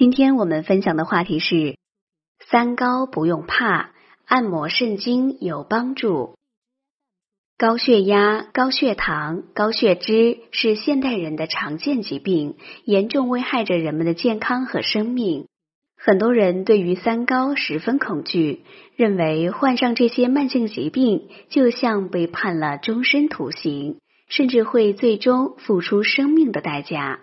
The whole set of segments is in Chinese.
今天我们分享的话题是：三高不用怕，按摩肾经有帮助。高血压、高血糖、高血脂是现代人的常见疾病，严重危害着人们的健康和生命。很多人对于三高十分恐惧，认为患上这些慢性疾病就像被判了终身徒刑，甚至会最终付出生命的代价。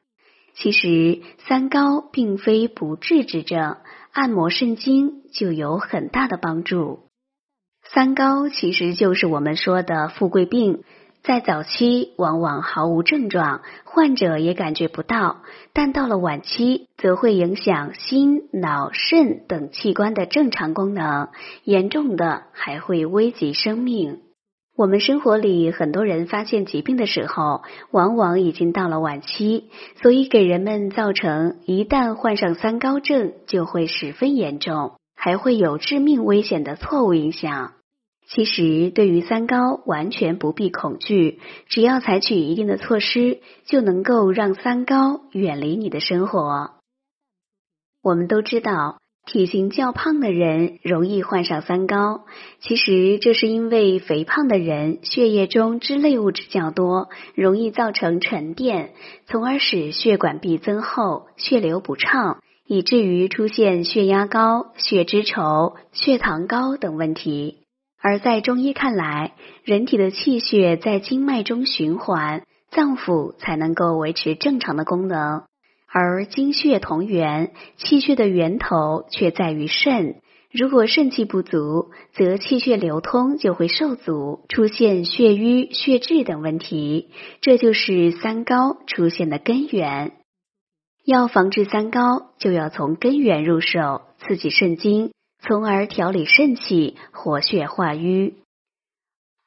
其实，三高并非不治之症，按摩肾经就有很大的帮助。三高其实就是我们说的富贵病，在早期往往毫无症状，患者也感觉不到，但到了晚期，则会影响心、脑、肾等器官的正常功能，严重的还会危及生命。我们生活里很多人发现疾病的时候，往往已经到了晚期，所以给人们造成一旦患上三高症就会十分严重，还会有致命危险的错误影响。其实，对于三高完全不必恐惧，只要采取一定的措施，就能够让三高远离你的生活。我们都知道。体型较胖的人容易患上三高，其实这是因为肥胖的人血液中脂类物质较多，容易造成沉淀，从而使血管壁增厚、血流不畅，以至于出现血压高、血脂稠、血糖高等问题。而在中医看来，人体的气血在经脉中循环，脏腑才能够维持正常的功能。而精血同源，气血的源头却在于肾。如果肾气不足，则气血流通就会受阻，出现血瘀、血滞等问题。这就是三高出现的根源。要防治三高，就要从根源入手，刺激肾经，从而调理肾气，活血化瘀。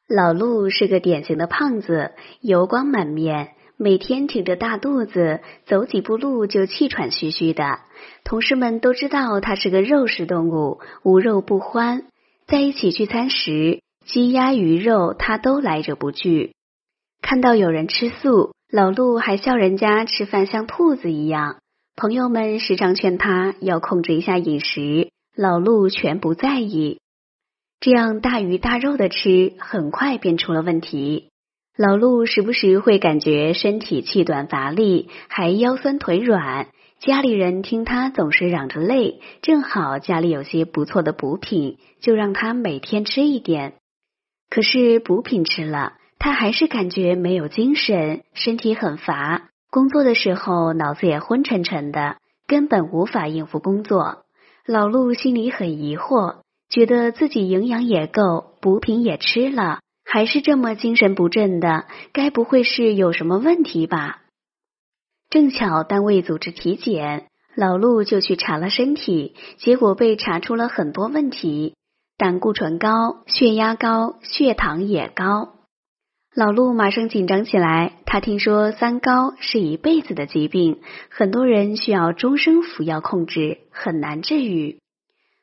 老陆是个典型的胖子，油光满面。每天挺着大肚子，走几步路就气喘吁吁的。同事们都知道他是个肉食动物，无肉不欢。在一起聚餐时，鸡鸭鱼肉他都来者不拒。看到有人吃素，老陆还笑人家吃饭像兔子一样。朋友们时常劝他要控制一下饮食，老陆全不在意。这样大鱼大肉的吃，很快便出了问题。老陆时不时会感觉身体气短乏力，还腰酸腿软。家里人听他总是嚷着累，正好家里有些不错的补品，就让他每天吃一点。可是补品吃了，他还是感觉没有精神，身体很乏。工作的时候脑子也昏沉沉的，根本无法应付工作。老陆心里很疑惑，觉得自己营养也够，补品也吃了。还是这么精神不振的，该不会是有什么问题吧？正巧单位组织体检，老陆就去查了身体，结果被查出了很多问题：胆固醇高、血压高、血糖也高。老陆马上紧张起来，他听说三高是一辈子的疾病，很多人需要终生服药控制，很难治愈。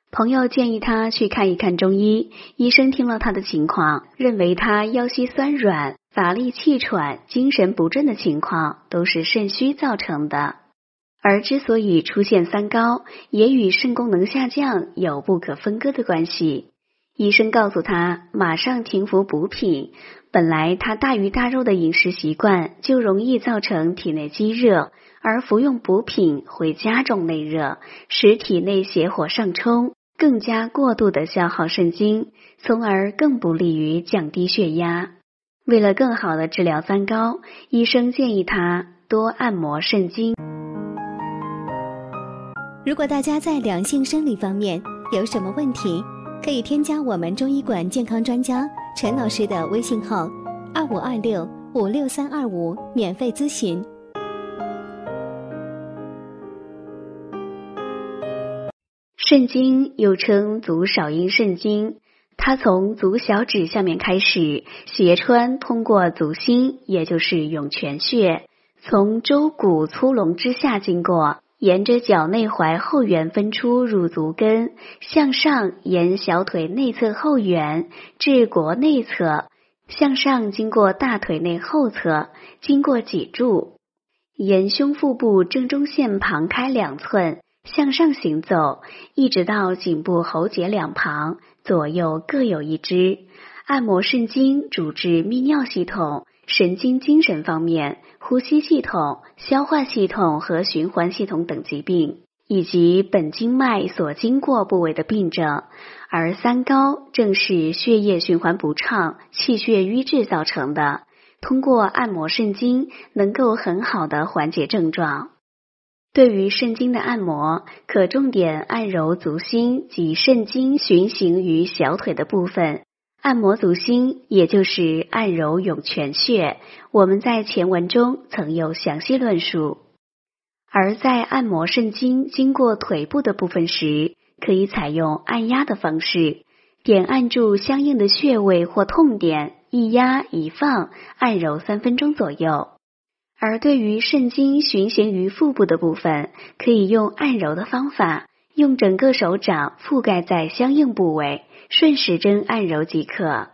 朋友建议他去看一看中医，医生听了他的情况，认为他腰膝酸软、乏力气喘、精神不振的情况都是肾虚造成的。而之所以出现三高，也与肾功能下降有不可分割的关系。医生告诉他，马上停服补品。本来他大鱼大肉的饮食习惯就容易造成体内积热，而服用补品会加重内热，使体内邪火上冲。更加过度的消耗肾精，从而更不利于降低血压。为了更好的治疗三高，医生建议他多按摩肾经。如果大家在良性生理方面有什么问题，可以添加我们中医馆健康专家陈老师的微信号：二五二六五六三二五，免费咨询。肾经又称足少阴肾经，它从足小指下面开始，斜穿通过足心，也就是涌泉穴，从周骨粗隆之下经过，沿着脚内踝后缘分出入足跟，向上沿小腿内侧后缘至腘内侧，向上经过大腿内后侧，经过脊柱，沿胸腹部正中线旁开两寸。向上行走，一直到颈部喉结两旁，左右各有一支。按摩肾经，主治泌尿系统、神经精神方面、呼吸系统、消化系统和循环系统等疾病，以及本经脉所经过部位的病症。而三高正是血液循环不畅、气血瘀滞造成的。通过按摩肾经，能够很好的缓解症状。对于肾经的按摩，可重点按揉足心及肾经循行于小腿的部分。按摩足心，也就是按揉涌泉穴。我们在前文中曾有详细论述。而在按摩肾经经过腿部的部分时，可以采用按压的方式，点按住相应的穴位或痛点。一压一放，按揉三分钟左右。而对于肾经循行于腹部的部分，可以用按揉的方法，用整个手掌覆盖在相应部位，顺时针按揉即可。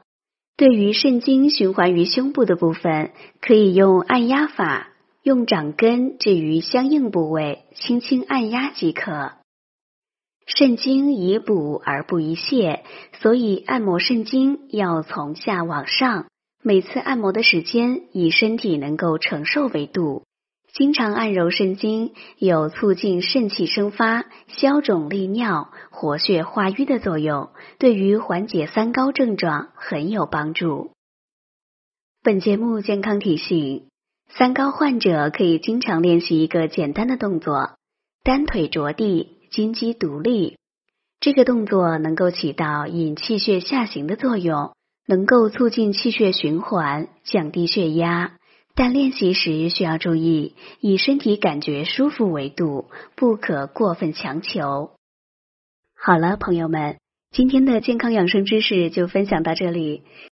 对于肾经循环于胸部的部分，可以用按压法，用掌根置于相应部位，轻轻按压即可。肾经以补而不宜泄，所以按摩肾经要从下往上。每次按摩的时间以身体能够承受为度。经常按揉肾经，有促进肾气生发、消肿利尿、活血化瘀的作用，对于缓解三高症状很有帮助。本节目健康提醒：三高患者可以经常练习一个简单的动作——单腿着地。金鸡独立，这个动作能够起到引气血下行的作用，能够促进气血循环，降低血压。但练习时需要注意，以身体感觉舒服为度，不可过分强求。好了，朋友们，今天的健康养生知识就分享到这里。